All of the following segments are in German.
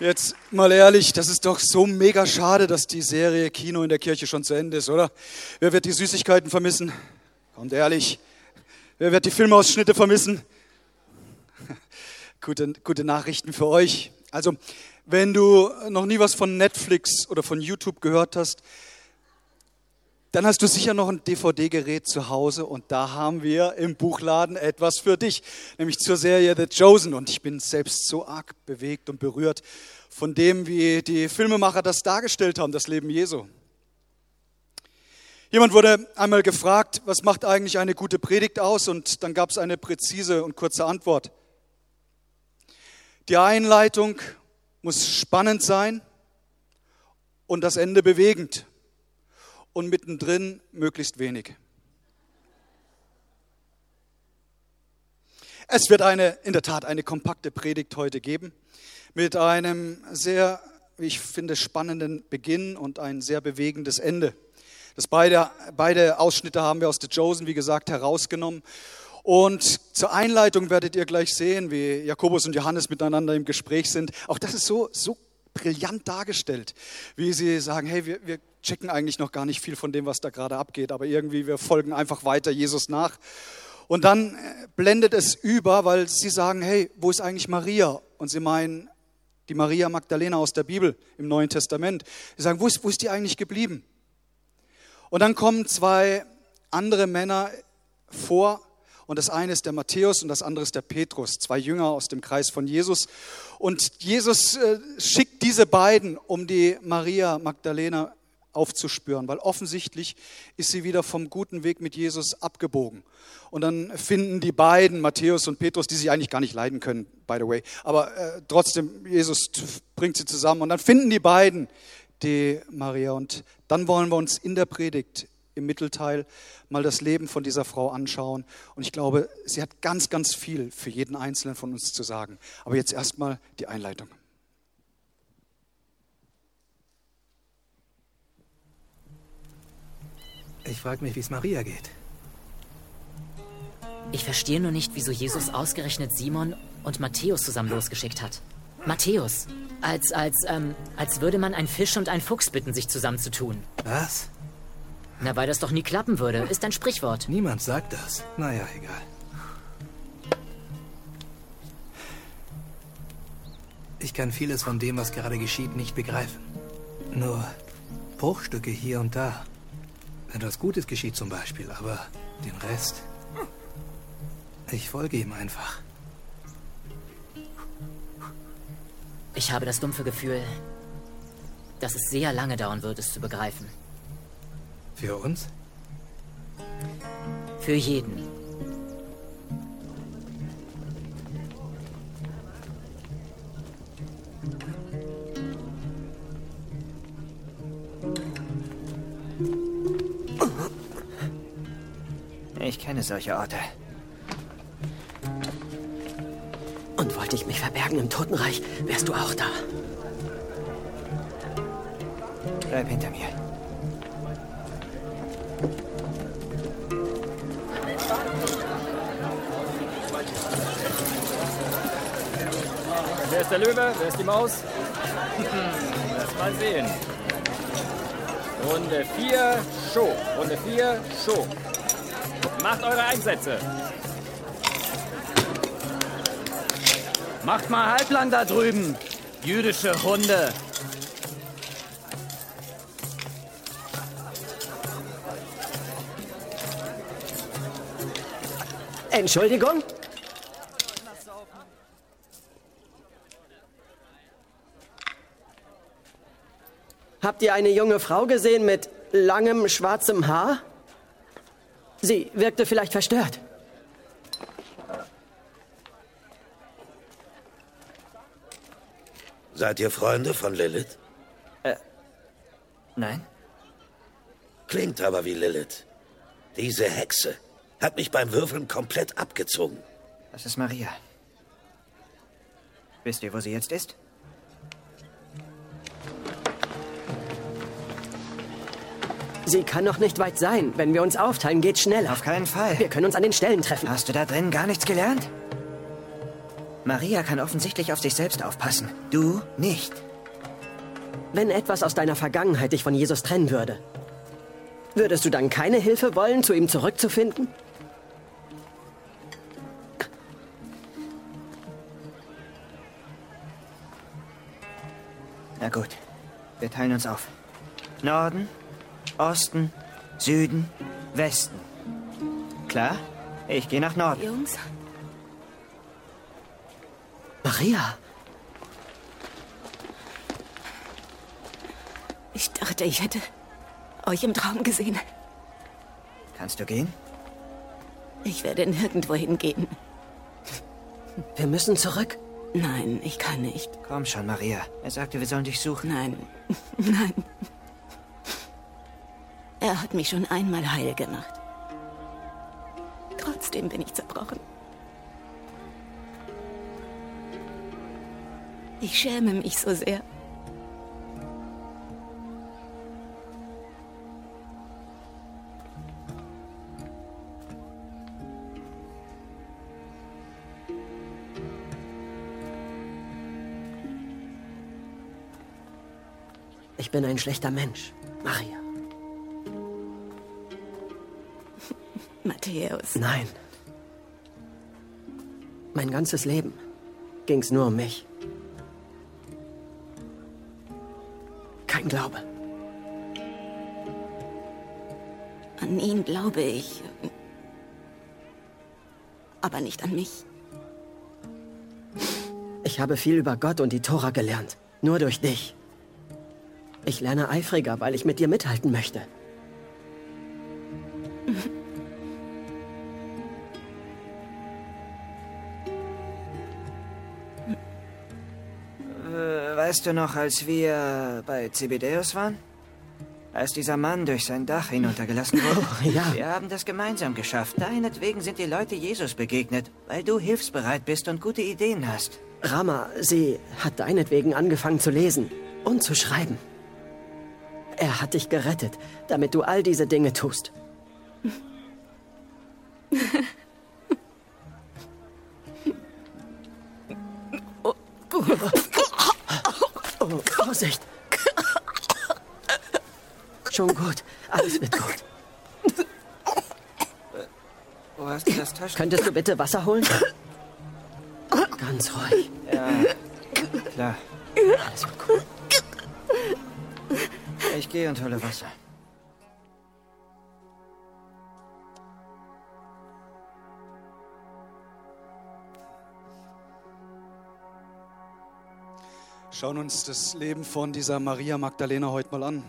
Jetzt mal ehrlich, das ist doch so mega schade, dass die Serie Kino in der Kirche schon zu Ende ist, oder? Wer wird die Süßigkeiten vermissen? Kommt ehrlich. Wer wird die Filmausschnitte vermissen? Gute, gute Nachrichten für euch. Also, wenn du noch nie was von Netflix oder von YouTube gehört hast, dann hast du sicher noch ein DVD-Gerät zu Hause und da haben wir im Buchladen etwas für dich, nämlich zur Serie The Chosen. Und ich bin selbst so arg bewegt und berührt von dem, wie die Filmemacher das dargestellt haben, das Leben Jesu. Jemand wurde einmal gefragt, was macht eigentlich eine gute Predigt aus? Und dann gab es eine präzise und kurze Antwort. Die Einleitung muss spannend sein und das Ende bewegend und mittendrin möglichst wenig. Es wird eine, in der Tat eine kompakte Predigt heute geben mit einem sehr, wie ich finde, spannenden Beginn und ein sehr bewegendes Ende. Das beide, beide Ausschnitte haben wir aus The Chosen, wie gesagt, herausgenommen. Und zur Einleitung werdet ihr gleich sehen, wie Jakobus und Johannes miteinander im Gespräch sind. Auch das ist so, so brillant dargestellt, wie sie sagen, hey, wir, wir checken eigentlich noch gar nicht viel von dem, was da gerade abgeht, aber irgendwie wir folgen einfach weiter Jesus nach. Und dann äh, blendet es über, weil sie sagen, hey, wo ist eigentlich Maria? Und sie meinen die Maria Magdalena aus der Bibel im Neuen Testament. Sie sagen, wo ist, wo ist die eigentlich geblieben? Und dann kommen zwei andere Männer vor, und das eine ist der Matthäus und das andere ist der Petrus, zwei Jünger aus dem Kreis von Jesus. Und Jesus äh, schickt diese beiden, um die Maria Magdalena aufzuspüren, weil offensichtlich ist sie wieder vom guten Weg mit Jesus abgebogen. Und dann finden die beiden, Matthäus und Petrus, die sich eigentlich gar nicht leiden können, by the way, aber äh, trotzdem, Jesus bringt sie zusammen. Und dann finden die beiden die Maria. Und dann wollen wir uns in der Predigt im Mittelteil mal das Leben von dieser Frau anschauen. Und ich glaube, sie hat ganz, ganz viel für jeden Einzelnen von uns zu sagen. Aber jetzt erstmal die Einleitung. Ich frage mich, wie es Maria geht. Ich verstehe nur nicht, wieso Jesus ausgerechnet Simon und Matthäus zusammen losgeschickt hat. Matthäus, als, als, ähm, als würde man einen Fisch und einen Fuchs bitten, sich zusammenzutun. Was? Na, weil das doch nie klappen würde, ist ein Sprichwort. Niemand sagt das. Naja, egal. Ich kann vieles von dem, was gerade geschieht, nicht begreifen. Nur Bruchstücke hier und da. Etwas Gutes geschieht zum Beispiel, aber den Rest. Ich folge ihm einfach. Ich habe das dumpfe Gefühl, dass es sehr lange dauern wird, es zu begreifen. Für uns? Für jeden. Ich kenne solche Orte. Und wollte ich mich verbergen im Totenreich, wärst du auch da. Bleib hinter mir. Wer ist der Löwe? Wer ist die Maus? Lass mal sehen. Runde 4, Show. Runde 4, Show. Macht eure Einsätze. Macht mal halblang da drüben, jüdische Hunde. Entschuldigung? Habt ihr eine junge Frau gesehen mit langem schwarzem Haar? Sie wirkte vielleicht verstört. Seid ihr Freunde von Lilith? Äh, nein. Klingt aber wie Lilith. Diese Hexe hat mich beim Würfeln komplett abgezogen. Das ist Maria. Wisst ihr, wo sie jetzt ist? Sie kann noch nicht weit sein. Wenn wir uns aufteilen, geht's schneller. Auf keinen Fall. Wir können uns an den Stellen treffen. Hast du da drin gar nichts gelernt? Maria kann offensichtlich auf sich selbst aufpassen. Du nicht. Wenn etwas aus deiner Vergangenheit dich von Jesus trennen würde, würdest du dann keine Hilfe wollen, zu ihm zurückzufinden? Na gut, wir teilen uns auf. Norden, Osten, Süden, Westen. Klar? Ich gehe nach Norden. Jungs, Maria, ich dachte, ich hätte euch im Traum gesehen. Kannst du gehen? Ich werde nirgendwo hingehen. wir müssen zurück. Nein, ich kann nicht. Komm schon, Maria. Er sagte, wir sollen dich suchen. Nein, nein. Er hat mich schon einmal heil gemacht. Trotzdem bin ich zerbrochen. Ich schäme mich so sehr. Ich bin ein schlechter Mensch, Maria. Matthäus. Nein. Mein ganzes Leben ging's nur um mich. Kein Glaube. An ihn glaube ich. Aber nicht an mich. Ich habe viel über Gott und die Tora gelernt. Nur durch dich. Ich lerne eifriger, weil ich mit dir mithalten möchte. Weißt du noch, als wir bei Zebedeus waren? Als dieser Mann durch sein Dach hinuntergelassen wurde? Oh, ja. Wir haben das gemeinsam geschafft. Deinetwegen sind die Leute Jesus begegnet, weil du hilfsbereit bist und gute Ideen hast. Rama, sie hat deinetwegen angefangen zu lesen und zu schreiben. Er hat dich gerettet, damit du all diese Dinge tust. Vorsicht! Schon gut, alles wird gut. Wo hast du das Taschentuch? Könntest du bitte Wasser holen? Ganz ruhig. Ja, klar. Alles wird gut. Ich gehe und hole Wasser. Schauen uns das Leben von dieser Maria Magdalena heute mal an.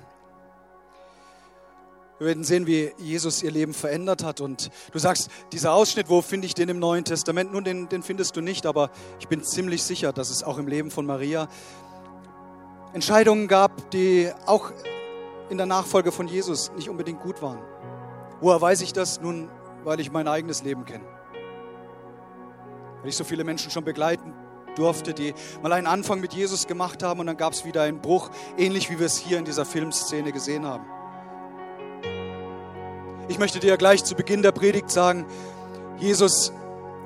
Wir werden sehen, wie Jesus ihr Leben verändert hat. Und du sagst, dieser Ausschnitt, wo finde ich den im Neuen Testament? Nun, den, den findest du nicht, aber ich bin ziemlich sicher, dass es auch im Leben von Maria Entscheidungen gab, die auch in der Nachfolge von Jesus nicht unbedingt gut waren. Woher weiß ich das? Nun, weil ich mein eigenes Leben kenne. Weil ich so viele Menschen schon begleiten durfte, die mal einen Anfang mit Jesus gemacht haben und dann gab es wieder einen Bruch, ähnlich wie wir es hier in dieser Filmszene gesehen haben. Ich möchte dir gleich zu Beginn der Predigt sagen, Jesus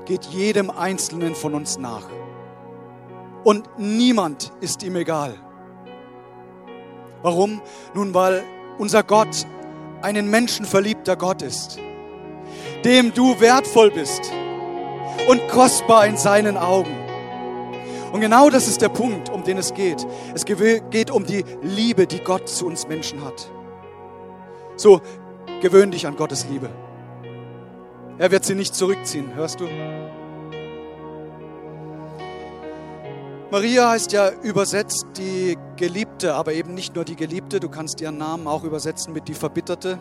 geht jedem Einzelnen von uns nach. Und niemand ist ihm egal. Warum? Nun, weil unser Gott einen menschenverliebter Gott ist, dem du wertvoll bist und kostbar in seinen Augen. Und genau das ist der Punkt, um den es geht. Es geht um die Liebe, die Gott zu uns Menschen hat. So, gewöhn dich an Gottes Liebe. Er wird sie nicht zurückziehen, hörst du? Maria heißt ja übersetzt die Geliebte, aber eben nicht nur die Geliebte. Du kannst ihren Namen auch übersetzen mit die Verbitterte,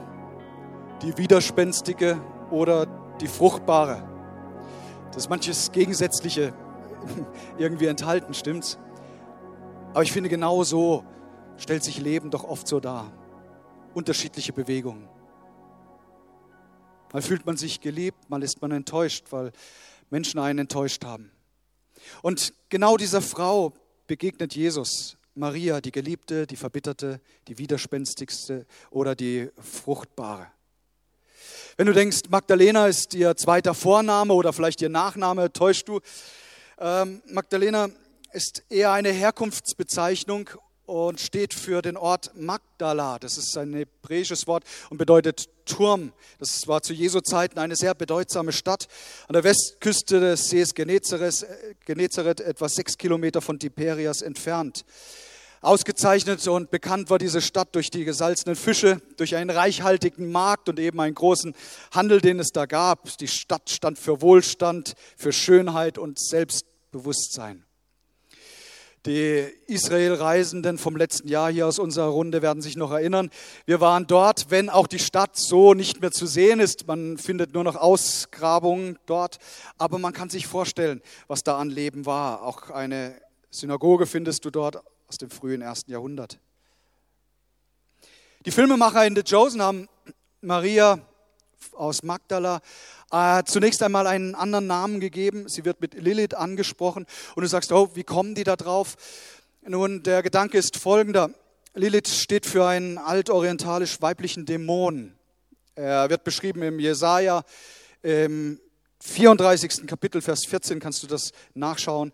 die Widerspenstige oder die Fruchtbare. Das ist manches Gegensätzliche irgendwie enthalten, stimmt's? Aber ich finde, genau so stellt sich Leben doch oft so dar. Unterschiedliche Bewegungen. Mal fühlt man sich geliebt, mal ist man enttäuscht, weil Menschen einen enttäuscht haben. Und genau dieser Frau begegnet Jesus, Maria, die Geliebte, die Verbitterte, die Widerspenstigste oder die Fruchtbare. Wenn du denkst, Magdalena ist ihr zweiter Vorname oder vielleicht ihr Nachname, täuscht du. Ähm, Magdalena ist eher eine Herkunftsbezeichnung und steht für den Ort Magdala. Das ist ein hebräisches Wort und bedeutet Turm. Das war zu Jesu Zeiten eine sehr bedeutsame Stadt an der Westküste des Sees Genezareth, Genezareth etwa sechs Kilometer von Tiberias entfernt. Ausgezeichnet und bekannt war diese Stadt durch die gesalzenen Fische, durch einen reichhaltigen Markt und eben einen großen Handel, den es da gab. Die Stadt stand für Wohlstand, für Schönheit und Selbstbewusstsein. Die Israel-Reisenden vom letzten Jahr hier aus unserer Runde werden sich noch erinnern. Wir waren dort, wenn auch die Stadt so nicht mehr zu sehen ist. Man findet nur noch Ausgrabungen dort. Aber man kann sich vorstellen, was da an Leben war. Auch eine Synagoge findest du dort aus dem frühen ersten Jahrhundert. Die Filmemacher in The Chosen haben Maria aus Magdala äh, zunächst einmal einen anderen Namen gegeben. Sie wird mit Lilith angesprochen und du sagst, oh, wie kommen die da drauf? Nun, der Gedanke ist folgender. Lilith steht für einen altorientalisch weiblichen Dämon. Er wird beschrieben im Jesaja, im 34. Kapitel, Vers 14, kannst du das nachschauen.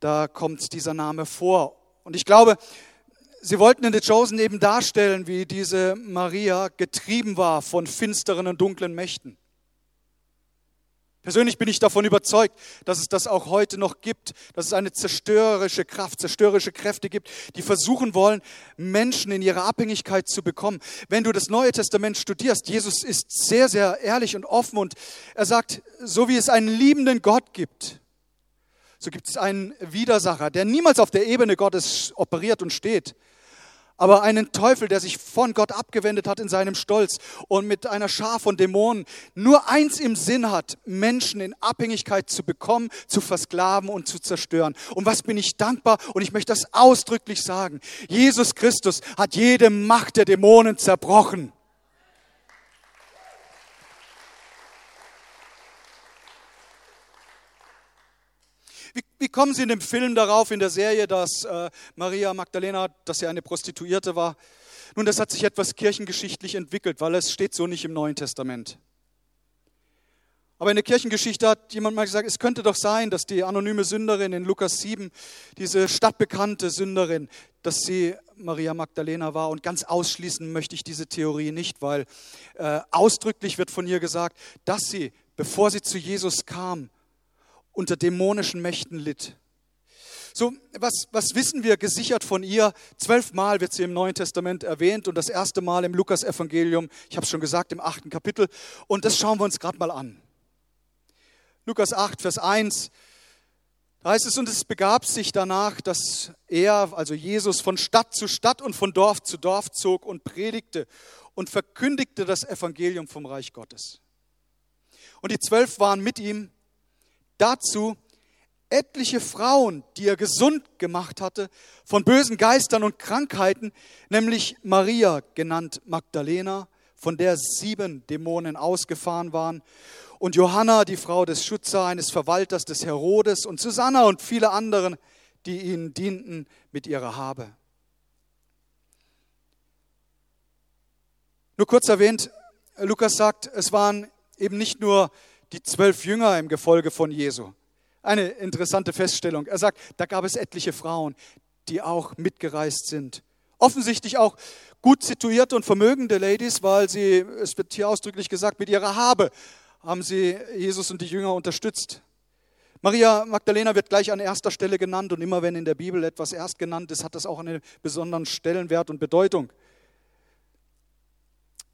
Da kommt dieser Name vor. Und ich glaube, sie wollten in The Chosen eben darstellen, wie diese Maria getrieben war von finsteren und dunklen Mächten. Persönlich bin ich davon überzeugt, dass es das auch heute noch gibt, dass es eine zerstörerische Kraft, zerstörerische Kräfte gibt, die versuchen wollen, Menschen in ihre Abhängigkeit zu bekommen. Wenn du das Neue Testament studierst, Jesus ist sehr, sehr ehrlich und offen und er sagt, so wie es einen liebenden Gott gibt, so gibt es einen Widersacher, der niemals auf der Ebene Gottes operiert und steht, aber einen Teufel, der sich von Gott abgewendet hat in seinem Stolz und mit einer Schar von Dämonen nur eins im Sinn hat, Menschen in Abhängigkeit zu bekommen, zu versklaven und zu zerstören. Und was bin ich dankbar? Und ich möchte das ausdrücklich sagen. Jesus Christus hat jede Macht der Dämonen zerbrochen. Wie, kommen Sie in dem Film darauf, in der Serie, dass äh, Maria Magdalena, dass sie eine Prostituierte war? Nun, das hat sich etwas kirchengeschichtlich entwickelt, weil es steht so nicht im Neuen Testament. Aber in der Kirchengeschichte hat jemand mal gesagt, es könnte doch sein, dass die anonyme Sünderin in Lukas 7, diese stadtbekannte Sünderin, dass sie Maria Magdalena war. Und ganz ausschließen möchte ich diese Theorie nicht, weil äh, ausdrücklich wird von ihr gesagt, dass sie, bevor sie zu Jesus kam, unter dämonischen Mächten litt. So, was, was wissen wir gesichert von ihr? Zwölfmal wird sie im Neuen Testament erwähnt und das erste Mal im Lukas-Evangelium, ich habe es schon gesagt, im achten Kapitel. Und das schauen wir uns gerade mal an. Lukas 8, Vers 1, da heißt es, und es begab sich danach, dass er, also Jesus, von Stadt zu Stadt und von Dorf zu Dorf zog und predigte und verkündigte das Evangelium vom Reich Gottes. Und die Zwölf waren mit ihm dazu etliche Frauen, die er gesund gemacht hatte von bösen Geistern und Krankheiten, nämlich Maria, genannt Magdalena, von der sieben Dämonen ausgefahren waren, und Johanna, die Frau des Schutzer, eines Verwalters des Herodes, und Susanna und viele anderen, die ihnen dienten mit ihrer Habe. Nur kurz erwähnt, Lukas sagt, es waren eben nicht nur die zwölf Jünger im Gefolge von Jesu. Eine interessante Feststellung. Er sagt, da gab es etliche Frauen, die auch mitgereist sind. Offensichtlich auch gut situierte und vermögende Ladies, weil sie, es wird hier ausdrücklich gesagt, mit ihrer Habe haben sie Jesus und die Jünger unterstützt. Maria Magdalena wird gleich an erster Stelle genannt und immer wenn in der Bibel etwas erst genannt ist, hat das auch einen besonderen Stellenwert und Bedeutung.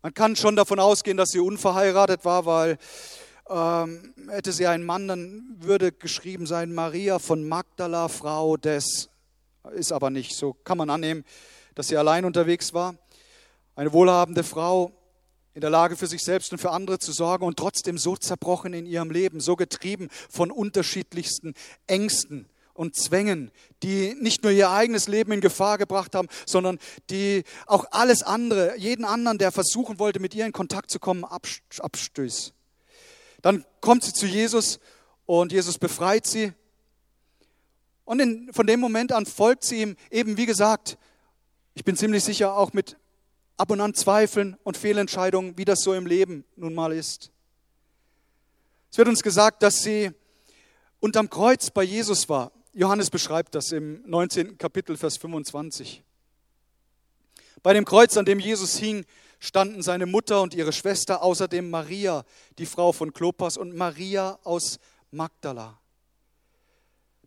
Man kann schon davon ausgehen, dass sie unverheiratet war, weil ähm, hätte sie einen Mann, dann würde geschrieben sein, Maria von Magdala, Frau des, ist aber nicht, so kann man annehmen, dass sie allein unterwegs war. Eine wohlhabende Frau, in der Lage für sich selbst und für andere zu sorgen und trotzdem so zerbrochen in ihrem Leben, so getrieben von unterschiedlichsten Ängsten und Zwängen, die nicht nur ihr eigenes Leben in Gefahr gebracht haben, sondern die auch alles andere, jeden anderen, der versuchen wollte, mit ihr in Kontakt zu kommen, abstößt. Dann kommt sie zu Jesus und Jesus befreit sie. Und in, von dem Moment an folgt sie ihm eben, wie gesagt, ich bin ziemlich sicher auch mit ab und an Zweifeln und Fehlentscheidungen, wie das so im Leben nun mal ist. Es wird uns gesagt, dass sie unterm Kreuz bei Jesus war. Johannes beschreibt das im 19. Kapitel, Vers 25. Bei dem Kreuz, an dem Jesus hing, standen seine Mutter und ihre Schwester, außerdem Maria, die Frau von Klopas, und Maria aus Magdala.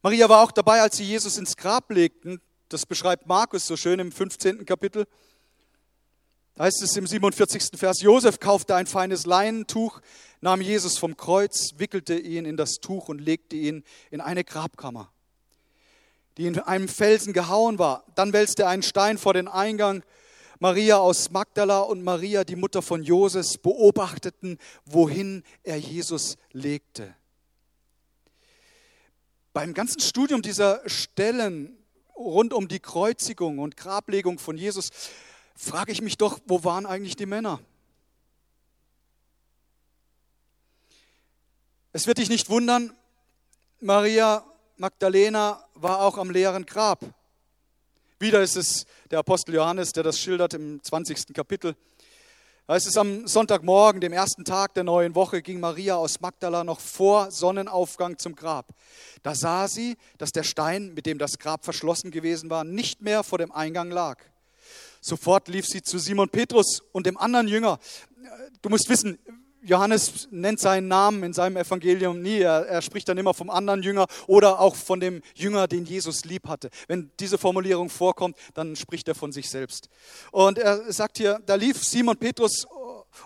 Maria war auch dabei, als sie Jesus ins Grab legten. Das beschreibt Markus so schön im 15. Kapitel. Da heißt es im 47. Vers, Josef kaufte ein feines Leinentuch, nahm Jesus vom Kreuz, wickelte ihn in das Tuch und legte ihn in eine Grabkammer, die in einem Felsen gehauen war. Dann wälzte er einen Stein vor den Eingang. Maria aus Magdala und Maria, die Mutter von Joses, beobachteten, wohin er Jesus legte. Beim ganzen Studium dieser Stellen rund um die Kreuzigung und Grablegung von Jesus frage ich mich doch, wo waren eigentlich die Männer? Es wird dich nicht wundern, Maria Magdalena war auch am leeren Grab. Wieder ist es der Apostel Johannes, der das schildert im 20. Kapitel. Da ist es am Sonntagmorgen, dem ersten Tag der neuen Woche, ging Maria aus Magdala noch vor Sonnenaufgang zum Grab. Da sah sie, dass der Stein, mit dem das Grab verschlossen gewesen war, nicht mehr vor dem Eingang lag. Sofort lief sie zu Simon Petrus und dem anderen Jünger. Du musst wissen, Johannes nennt seinen Namen in seinem Evangelium nie. Er, er, spricht dann immer vom anderen Jünger oder auch von dem Jünger, den Jesus lieb hatte. Wenn diese Formulierung vorkommt, dann spricht er von sich selbst. Und er sagt hier, da lief Simon Petrus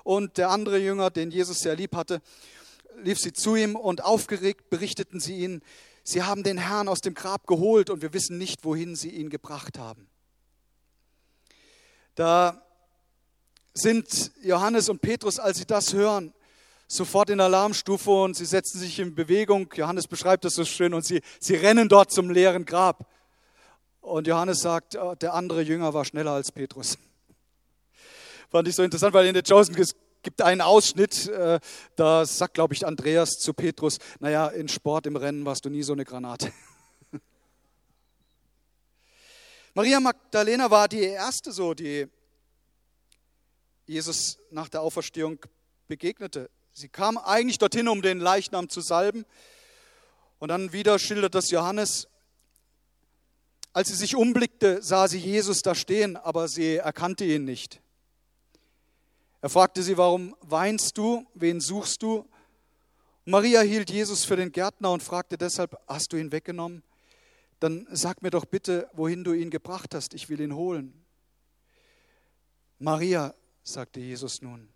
und der andere Jünger, den Jesus sehr lieb hatte, lief sie zu ihm und aufgeregt berichteten sie ihn, sie haben den Herrn aus dem Grab geholt und wir wissen nicht, wohin sie ihn gebracht haben. Da sind Johannes und Petrus, als sie das hören, sofort in Alarmstufe und sie setzen sich in Bewegung. Johannes beschreibt das so schön und sie, sie rennen dort zum leeren Grab. Und Johannes sagt, oh, der andere Jünger war schneller als Petrus. Fand ich so interessant, weil in der Chosen gibt einen Ausschnitt, äh, da sagt, glaube ich, Andreas zu Petrus, naja, in Sport, im Rennen warst du nie so eine Granate. Maria Magdalena war die erste so, die Jesus nach der Auferstehung begegnete. Sie kam eigentlich dorthin, um den Leichnam zu salben. Und dann wieder schildert das Johannes. Als sie sich umblickte, sah sie Jesus da stehen, aber sie erkannte ihn nicht. Er fragte sie, warum weinst du? Wen suchst du? Maria hielt Jesus für den Gärtner und fragte deshalb, hast du ihn weggenommen? dann sag mir doch bitte, wohin du ihn gebracht hast, ich will ihn holen. Maria, sagte Jesus nun.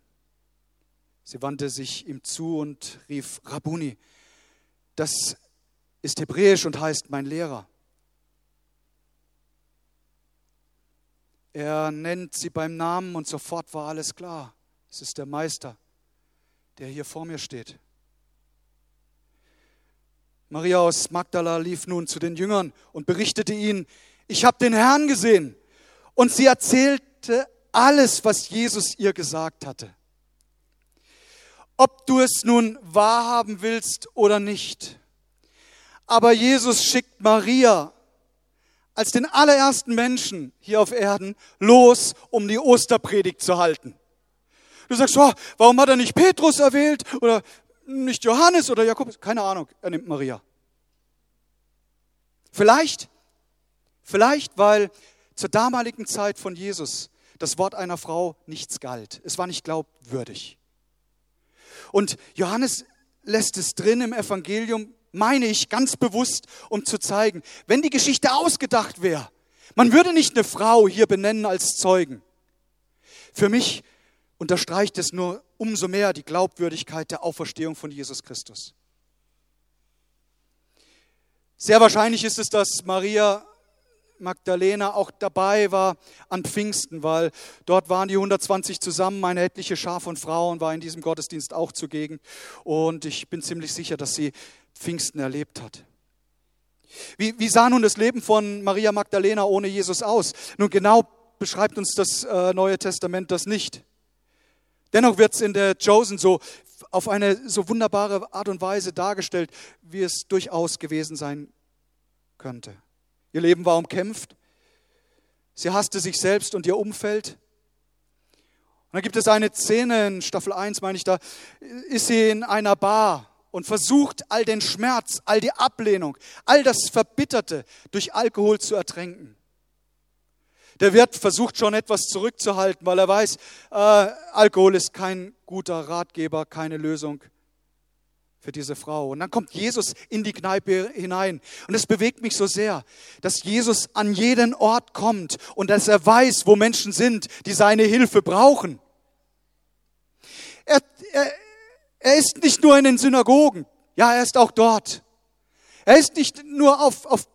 Sie wandte sich ihm zu und rief Rabuni. Das ist hebräisch und heißt mein Lehrer. Er nennt sie beim Namen und sofort war alles klar. Es ist der Meister, der hier vor mir steht. Maria aus Magdala lief nun zu den Jüngern und berichtete ihnen, ich habe den Herrn gesehen. Und sie erzählte alles, was Jesus ihr gesagt hatte. Ob du es nun wahrhaben willst oder nicht. Aber Jesus schickt Maria als den allerersten Menschen hier auf Erden los, um die Osterpredigt zu halten. Du sagst, oh, warum hat er nicht Petrus erwählt oder nicht Johannes oder Jakobus, keine Ahnung, er nimmt Maria. Vielleicht, vielleicht, weil zur damaligen Zeit von Jesus das Wort einer Frau nichts galt. Es war nicht glaubwürdig. Und Johannes lässt es drin im Evangelium, meine ich, ganz bewusst, um zu zeigen, wenn die Geschichte ausgedacht wäre, man würde nicht eine Frau hier benennen als Zeugen. Für mich unterstreicht es nur umso mehr die Glaubwürdigkeit der Auferstehung von Jesus Christus. Sehr wahrscheinlich ist es, dass Maria Magdalena auch dabei war an Pfingsten, weil dort waren die 120 zusammen, eine etliche Schar von Frauen war in diesem Gottesdienst auch zugegen. Und ich bin ziemlich sicher, dass sie Pfingsten erlebt hat. Wie, wie sah nun das Leben von Maria Magdalena ohne Jesus aus? Nun genau beschreibt uns das äh, Neue Testament das nicht. Dennoch wird es in der Chosen so auf eine so wunderbare Art und Weise dargestellt, wie es durchaus gewesen sein könnte. Ihr Leben war umkämpft. Sie hasste sich selbst und ihr Umfeld. Und dann gibt es eine Szene in Staffel 1, meine ich, da ist sie in einer Bar und versucht, all den Schmerz, all die Ablehnung, all das Verbitterte durch Alkohol zu ertränken. Der Wirt versucht schon etwas zurückzuhalten, weil er weiß, äh, Alkohol ist kein guter Ratgeber, keine Lösung für diese Frau. Und dann kommt Jesus in die Kneipe hinein. Und es bewegt mich so sehr, dass Jesus an jeden Ort kommt und dass er weiß, wo Menschen sind, die seine Hilfe brauchen. Er, er, er ist nicht nur in den Synagogen, ja, er ist auch dort. Er ist nicht nur auf, auf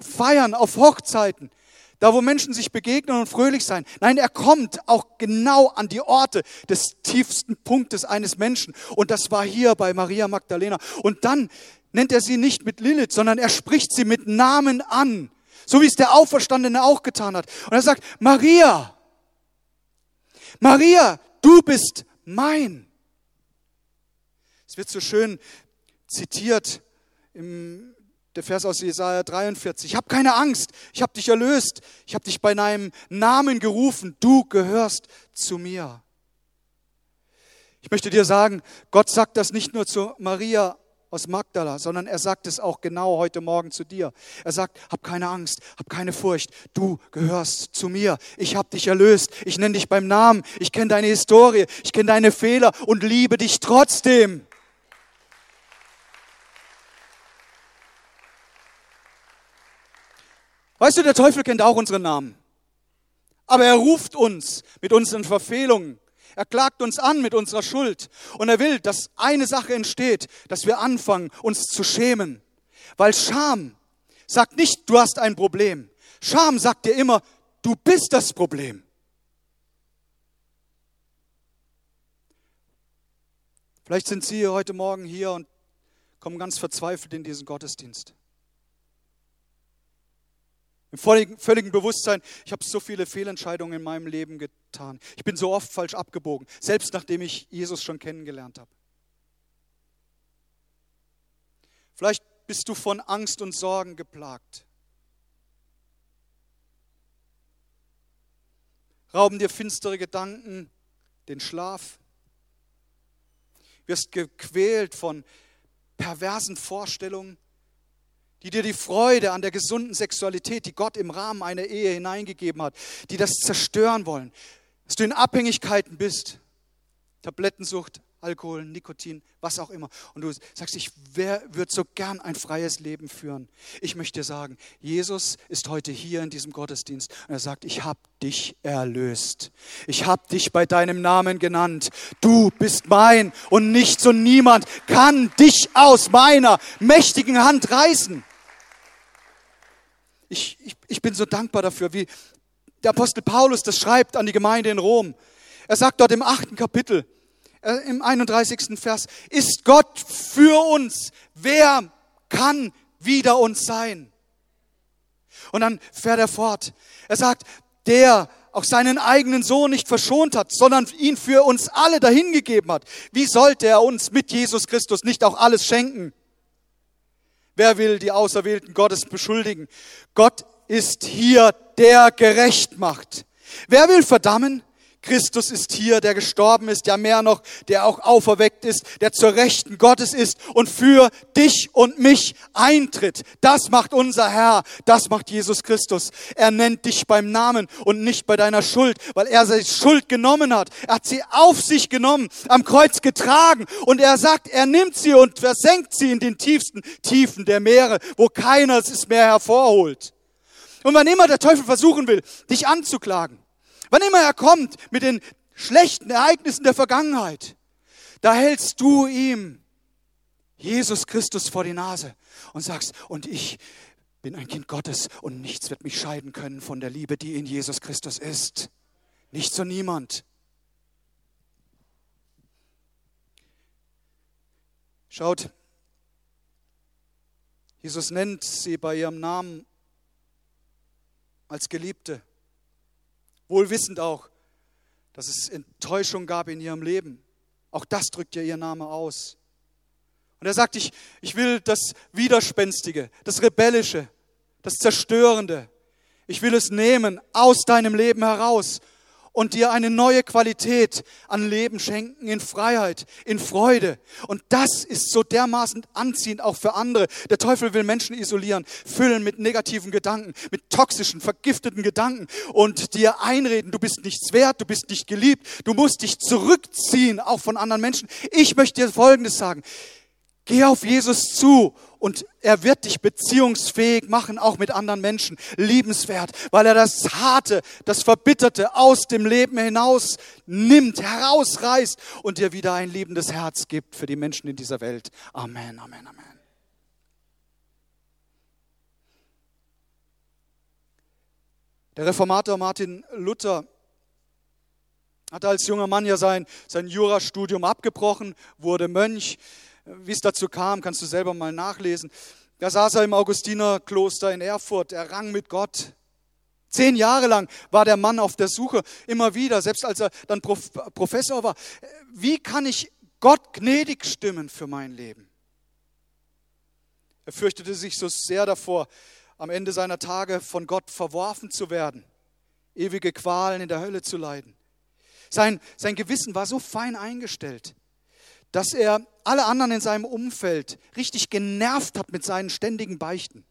Feiern, auf Hochzeiten, da wo Menschen sich begegnen und fröhlich sein. Nein, er kommt auch genau an die Orte des tiefsten Punktes eines Menschen. Und das war hier bei Maria Magdalena. Und dann nennt er sie nicht mit Lilith, sondern er spricht sie mit Namen an. So wie es der Auferstandene auch getan hat. Und er sagt, Maria, Maria, du bist mein. Es wird so schön zitiert im der Vers aus Jesaja 43. Ich habe keine Angst, ich habe dich erlöst, ich habe dich bei deinem Namen gerufen, du gehörst zu mir. Ich möchte dir sagen, Gott sagt das nicht nur zu Maria aus Magdala, sondern er sagt es auch genau heute Morgen zu dir. Er sagt, hab keine Angst, hab keine Furcht, du gehörst zu mir. Ich habe dich erlöst, ich nenne dich beim Namen, ich kenne deine Historie, ich kenne deine Fehler und liebe dich trotzdem. Weißt du, der Teufel kennt auch unseren Namen. Aber er ruft uns mit unseren Verfehlungen. Er klagt uns an mit unserer Schuld. Und er will, dass eine Sache entsteht, dass wir anfangen, uns zu schämen. Weil Scham sagt nicht, du hast ein Problem. Scham sagt dir immer, du bist das Problem. Vielleicht sind Sie heute Morgen hier und kommen ganz verzweifelt in diesen Gottesdienst. Im völligen, Bewusstsein, ich habe so viele Fehlentscheidungen in meinem Leben getan. Ich bin so oft falsch abgebogen, selbst nachdem ich Jesus schon kennengelernt habe. Vielleicht bist du von Angst und Sorgen geplagt. Rauben dir finstere Gedanken den Schlaf. Wirst gequält von perversen Vorstellungen die dir die Freude an der gesunden Sexualität, die Gott im Rahmen einer Ehe hineingegeben hat, die das zerstören wollen, dass du in Abhängigkeiten bist, Tablettensucht, Alkohol, Nikotin, was auch immer. Und du sagst, ich würde so gern ein freies Leben führen. Ich möchte dir sagen, Jesus ist heute hier in diesem Gottesdienst und er sagt, ich habe dich erlöst. Ich habe dich bei deinem Namen genannt. Du bist mein und nichts und niemand kann dich aus meiner mächtigen Hand reißen. Ich, ich, ich bin so dankbar dafür, wie der Apostel Paulus das schreibt an die Gemeinde in Rom. Er sagt dort im achten Kapitel, äh, im 31. Vers, ist Gott für uns, wer kann wider uns sein? Und dann fährt er fort. Er sagt, der auch seinen eigenen Sohn nicht verschont hat, sondern ihn für uns alle dahingegeben hat. Wie sollte er uns mit Jesus Christus nicht auch alles schenken? Wer will die Auserwählten Gottes beschuldigen? Gott ist hier, der gerecht macht. Wer will verdammen? Christus ist hier, der gestorben ist, ja mehr noch, der auch auferweckt ist, der zur Rechten Gottes ist und für dich und mich eintritt. Das macht unser Herr, das macht Jesus Christus. Er nennt dich beim Namen und nicht bei deiner Schuld, weil er seine Schuld genommen hat. Er hat sie auf sich genommen, am Kreuz getragen und er sagt, er nimmt sie und versenkt sie in den tiefsten Tiefen der Meere, wo keiner es mehr hervorholt. Und wann immer der Teufel versuchen will, dich anzuklagen, Wann immer er kommt mit den schlechten Ereignissen der Vergangenheit, da hältst du ihm Jesus Christus vor die Nase und sagst, und ich bin ein Kind Gottes und nichts wird mich scheiden können von der Liebe, die in Jesus Christus ist. Nichts und niemand. Schaut, Jesus nennt sie bei ihrem Namen als Geliebte wohl wissend auch, dass es Enttäuschung gab in ihrem Leben. Auch das drückt ja ihr Name aus. Und er sagt, ich, ich will das Widerspenstige, das Rebellische, das Zerstörende, ich will es nehmen aus deinem Leben heraus und dir eine neue Qualität an Leben schenken, in Freiheit, in Freude. Und das ist so dermaßen anziehend auch für andere. Der Teufel will Menschen isolieren, füllen mit negativen Gedanken, mit toxischen, vergifteten Gedanken und dir einreden, du bist nichts wert, du bist nicht geliebt, du musst dich zurückziehen, auch von anderen Menschen. Ich möchte dir Folgendes sagen. Geh auf Jesus zu und er wird dich beziehungsfähig machen, auch mit anderen Menschen, liebenswert, weil er das Harte, das Verbitterte aus dem Leben hinaus nimmt, herausreißt und dir wieder ein liebendes Herz gibt für die Menschen in dieser Welt. Amen, Amen, Amen. Der Reformator Martin Luther hatte als junger Mann ja sein, sein Jurastudium abgebrochen, wurde Mönch, wie es dazu kam, kannst du selber mal nachlesen. Da saß er im Augustinerkloster in Erfurt, er rang mit Gott. Zehn Jahre lang war der Mann auf der Suche, immer wieder, selbst als er dann Professor war. Wie kann ich Gott gnädig stimmen für mein Leben? Er fürchtete sich so sehr davor, am Ende seiner Tage von Gott verworfen zu werden, ewige Qualen in der Hölle zu leiden. Sein, sein Gewissen war so fein eingestellt dass er alle anderen in seinem Umfeld richtig genervt hat mit seinen ständigen Beichten.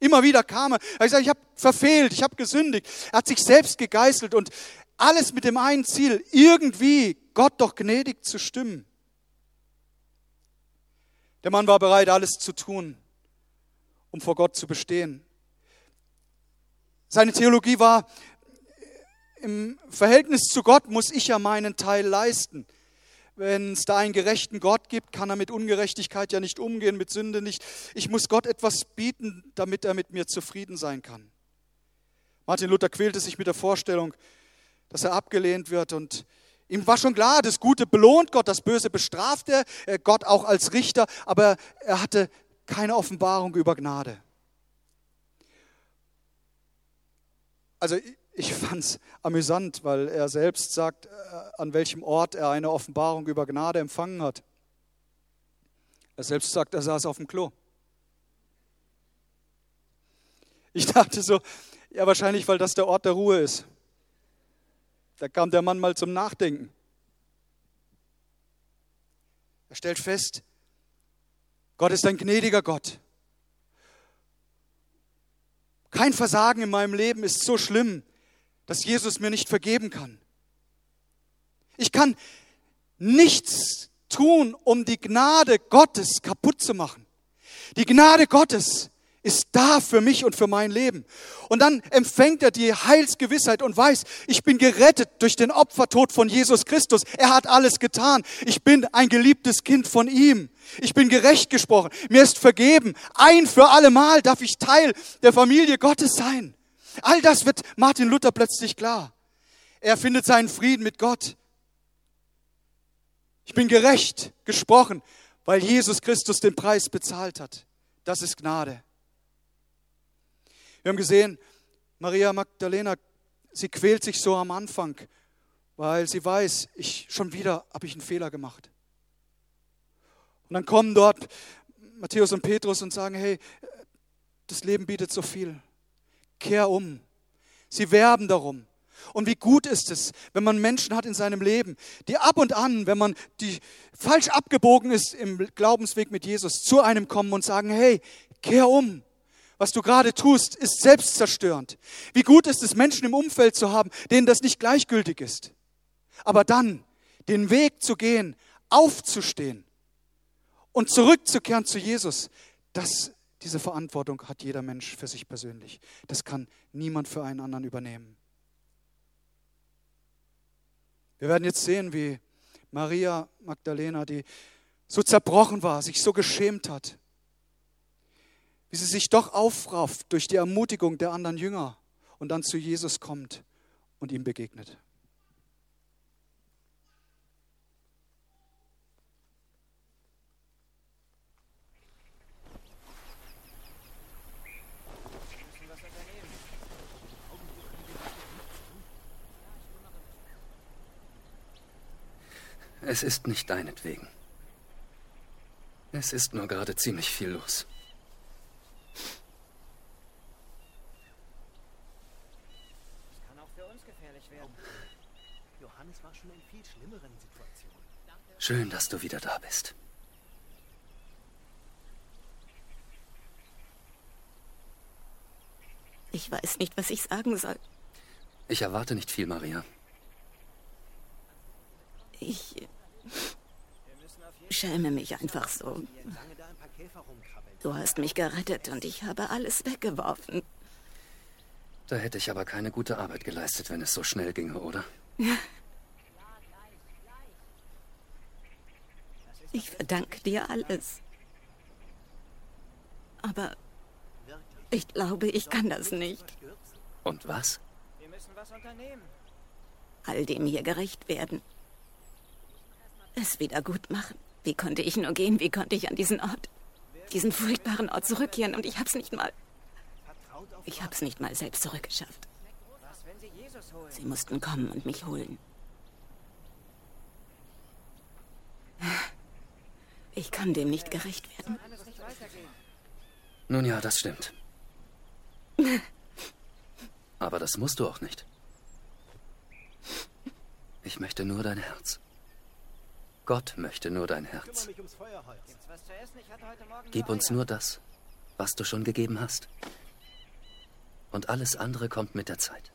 Immer wieder kam er, er hat gesagt, ich habe verfehlt, ich habe gesündigt. Er hat sich selbst gegeißelt und alles mit dem einen Ziel, irgendwie Gott doch gnädig zu stimmen. Der Mann war bereit, alles zu tun, um vor Gott zu bestehen. Seine Theologie war, im Verhältnis zu Gott muss ich ja meinen Teil leisten. Wenn es da einen gerechten Gott gibt, kann er mit Ungerechtigkeit ja nicht umgehen, mit Sünde nicht. Ich muss Gott etwas bieten, damit er mit mir zufrieden sein kann. Martin Luther quälte sich mit der Vorstellung, dass er abgelehnt wird und ihm war schon klar, das Gute belohnt Gott, das Böse bestraft er, Gott auch als Richter, aber er hatte keine Offenbarung über Gnade. Also ich fand es amüsant, weil er selbst sagt, äh, an welchem Ort er eine Offenbarung über Gnade empfangen hat. Er selbst sagt, er saß auf dem Klo. Ich dachte so, ja wahrscheinlich, weil das der Ort der Ruhe ist. Da kam der Mann mal zum Nachdenken. Er stellt fest, Gott ist ein gnädiger Gott. Kein Versagen in meinem Leben ist so schlimm, dass Jesus mir nicht vergeben kann. Ich kann nichts tun, um die Gnade Gottes kaputt zu machen. Die Gnade Gottes ist da für mich und für mein Leben. Und dann empfängt er die Heilsgewissheit und weiß, ich bin gerettet durch den Opfertod von Jesus Christus. Er hat alles getan. Ich bin ein geliebtes Kind von ihm. Ich bin gerecht gesprochen. Mir ist vergeben. Ein für alle Mal darf ich Teil der Familie Gottes sein. All das wird Martin Luther plötzlich klar. Er findet seinen Frieden mit Gott. Ich bin gerecht gesprochen, weil Jesus Christus den Preis bezahlt hat. Das ist Gnade. Wir haben gesehen, Maria Magdalena, sie quält sich so am Anfang, weil sie weiß, ich schon wieder habe ich einen Fehler gemacht. Und dann kommen dort Matthäus und Petrus und sagen, hey, das Leben bietet so viel. Kehr um. Sie werben darum. Und wie gut ist es, wenn man Menschen hat in seinem Leben, die ab und an, wenn man die falsch abgebogen ist im Glaubensweg mit Jesus, zu einem kommen und sagen, hey, kehr um. Was du gerade tust, ist selbstzerstörend. Wie gut ist es, Menschen im Umfeld zu haben, denen das nicht gleichgültig ist. Aber dann den Weg zu gehen, aufzustehen und zurückzukehren zu Jesus, das diese Verantwortung hat jeder Mensch für sich persönlich. Das kann niemand für einen anderen übernehmen. Wir werden jetzt sehen, wie Maria Magdalena, die so zerbrochen war, sich so geschämt hat, wie sie sich doch aufrafft durch die Ermutigung der anderen Jünger und dann zu Jesus kommt und ihm begegnet. Es ist nicht deinetwegen. Es ist nur gerade ziemlich viel los. Das kann auch für uns gefährlich werden. Johannes war schon in viel schlimmeren Situationen. Schön, dass du wieder da bist. Ich weiß nicht, was ich sagen soll. Ich erwarte nicht viel, Maria. Ich schäme mich einfach so. Du hast mich gerettet und ich habe alles weggeworfen. Da hätte ich aber keine gute Arbeit geleistet, wenn es so schnell ginge, oder? Ich verdanke dir alles. Aber ich glaube, ich kann das nicht. Und was? Wir müssen was unternehmen. All dem hier gerecht werden. Es wieder gut machen. Wie konnte ich nur gehen? Wie konnte ich an diesen Ort, diesen furchtbaren Ort zurückkehren? Und ich hab's nicht mal. Ich hab's nicht mal selbst zurückgeschafft. Sie mussten kommen und mich holen. Ich kann dem nicht gerecht werden. Nun ja, das stimmt. Aber das musst du auch nicht. Ich möchte nur dein Herz. Gott möchte nur dein Herz. Gib uns nur das, was du schon gegeben hast. Und alles andere kommt mit der Zeit.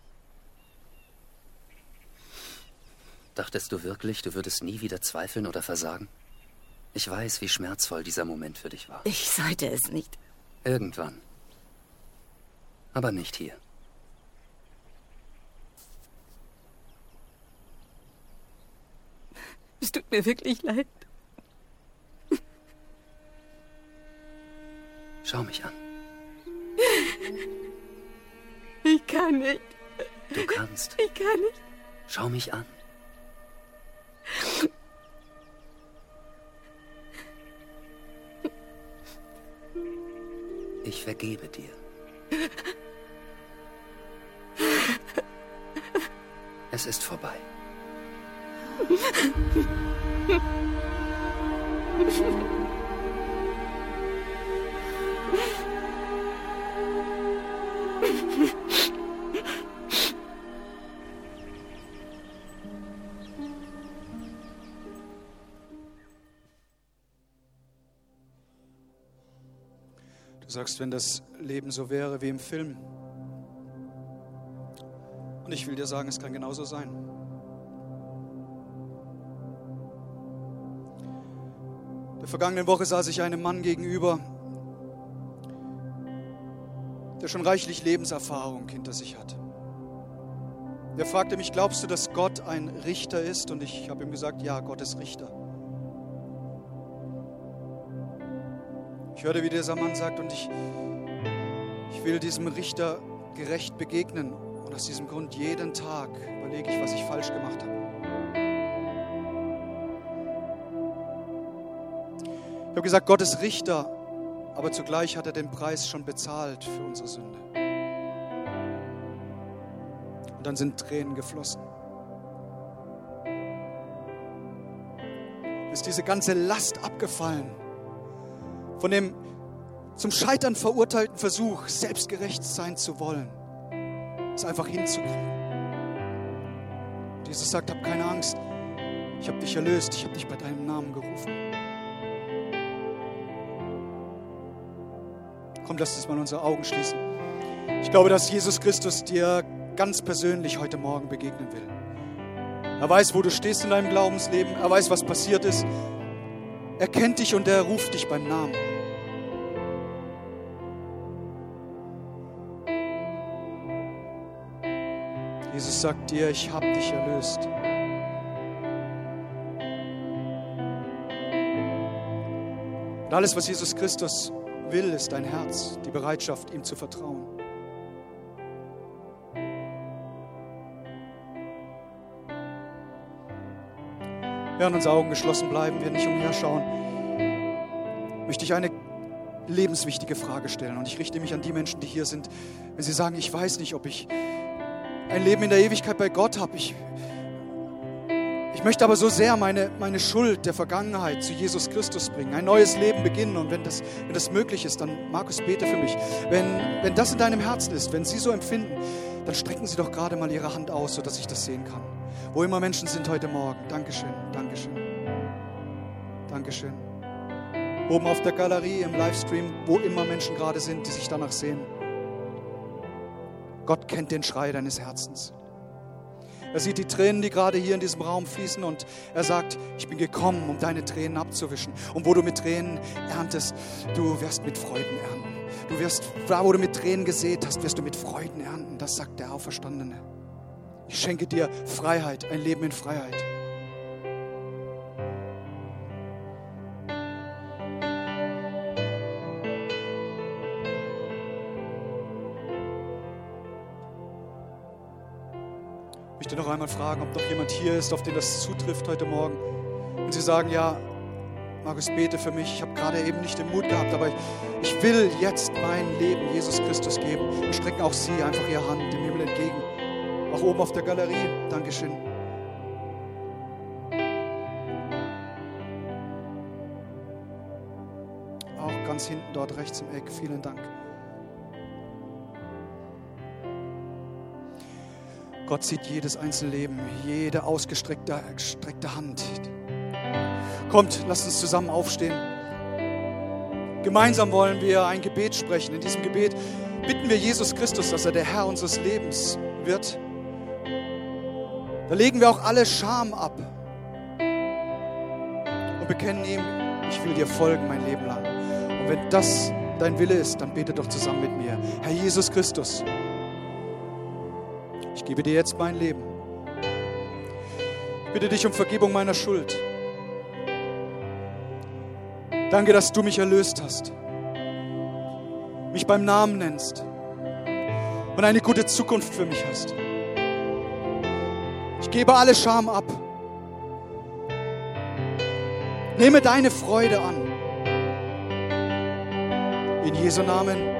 Dachtest du wirklich, du würdest nie wieder zweifeln oder versagen? Ich weiß, wie schmerzvoll dieser Moment für dich war. Ich sollte es nicht. Irgendwann. Aber nicht hier. Tut mir wirklich leid. Schau mich an. Ich kann nicht. Du kannst. Ich kann nicht. Schau mich an. Ich vergebe dir. Es ist vorbei. Du sagst, wenn das Leben so wäre wie im Film. Und ich will dir sagen, es kann genauso sein. Der vergangenen Woche saß ich einem Mann gegenüber, der schon reichlich Lebenserfahrung hinter sich hat. Der fragte mich, glaubst du, dass Gott ein Richter ist? Und ich habe ihm gesagt, ja, Gott ist Richter. Ich hörte, wie dieser Mann sagt, und ich, ich will diesem Richter gerecht begegnen. Und aus diesem Grund jeden Tag überlege ich, was ich falsch gemacht habe. Ich habe gesagt, Gott ist Richter, aber zugleich hat er den Preis schon bezahlt für unsere Sünde. Und dann sind Tränen geflossen. Ist diese ganze Last abgefallen von dem zum Scheitern verurteilten Versuch, selbstgerecht sein zu wollen, es einfach hinzukriegen. Jesus sagt, hab keine Angst, ich habe dich erlöst, ich habe dich bei deinem Namen gerufen. Komm, lass uns mal unsere Augen schließen. Ich glaube, dass Jesus Christus dir ganz persönlich heute Morgen begegnen will. Er weiß, wo du stehst in deinem Glaubensleben. Er weiß, was passiert ist. Er kennt dich und er ruft dich beim Namen. Jesus sagt dir, ich habe dich erlöst. Und alles, was Jesus Christus will, ist dein Herz, die Bereitschaft, ihm zu vertrauen. Während unsere Augen geschlossen bleiben, wir nicht umherschauen, möchte ich eine lebenswichtige Frage stellen. Und ich richte mich an die Menschen, die hier sind. Wenn sie sagen, ich weiß nicht, ob ich ein Leben in der Ewigkeit bei Gott habe. Ich, ich möchte aber so sehr meine, meine Schuld der Vergangenheit zu Jesus Christus bringen, ein neues Leben beginnen. Und wenn das, wenn das möglich ist, dann Markus, bete für mich. Wenn, wenn das in deinem Herzen ist, wenn Sie so empfinden, dann strecken Sie doch gerade mal Ihre Hand aus, sodass ich das sehen kann. Wo immer Menschen sind heute Morgen. Dankeschön, Dankeschön. Dankeschön. Oben auf der Galerie, im Livestream, wo immer Menschen gerade sind, die sich danach sehen. Gott kennt den Schrei deines Herzens. Er sieht die Tränen, die gerade hier in diesem Raum fließen und er sagt, ich bin gekommen, um deine Tränen abzuwischen. Und wo du mit Tränen erntest, du wirst mit Freuden ernten. Du wirst, da wo du mit Tränen gesät hast, wirst du mit Freuden ernten. Das sagt der Auferstandene. Ich schenke dir Freiheit, ein Leben in Freiheit. Möchte noch einmal fragen, ob noch jemand hier ist, auf den das zutrifft heute Morgen. Und Sie sagen, ja, Markus, bete für mich. Ich habe gerade eben nicht den Mut gehabt, aber ich, ich will jetzt mein Leben Jesus Christus geben. Und strecken auch Sie einfach Ihre Hand dem Himmel entgegen. Auch oben auf der Galerie. Dankeschön. Auch ganz hinten dort rechts im Eck. Vielen Dank. Gott sieht jedes einzelne Leben, jede ausgestreckte gestreckte Hand. Kommt, lasst uns zusammen aufstehen. Gemeinsam wollen wir ein Gebet sprechen. In diesem Gebet bitten wir Jesus Christus, dass er der Herr unseres Lebens wird. Da legen wir auch alle Scham ab und bekennen ihm, ich will dir folgen mein Leben lang. Und wenn das dein Wille ist, dann bete doch zusammen mit mir. Herr Jesus Christus, ich gebe dir jetzt mein Leben. Ich bitte dich um Vergebung meiner Schuld. Danke, dass du mich erlöst hast, mich beim Namen nennst und eine gute Zukunft für mich hast. Ich gebe alle Scham ab. Nehme deine Freude an. In Jesu Namen. Amen.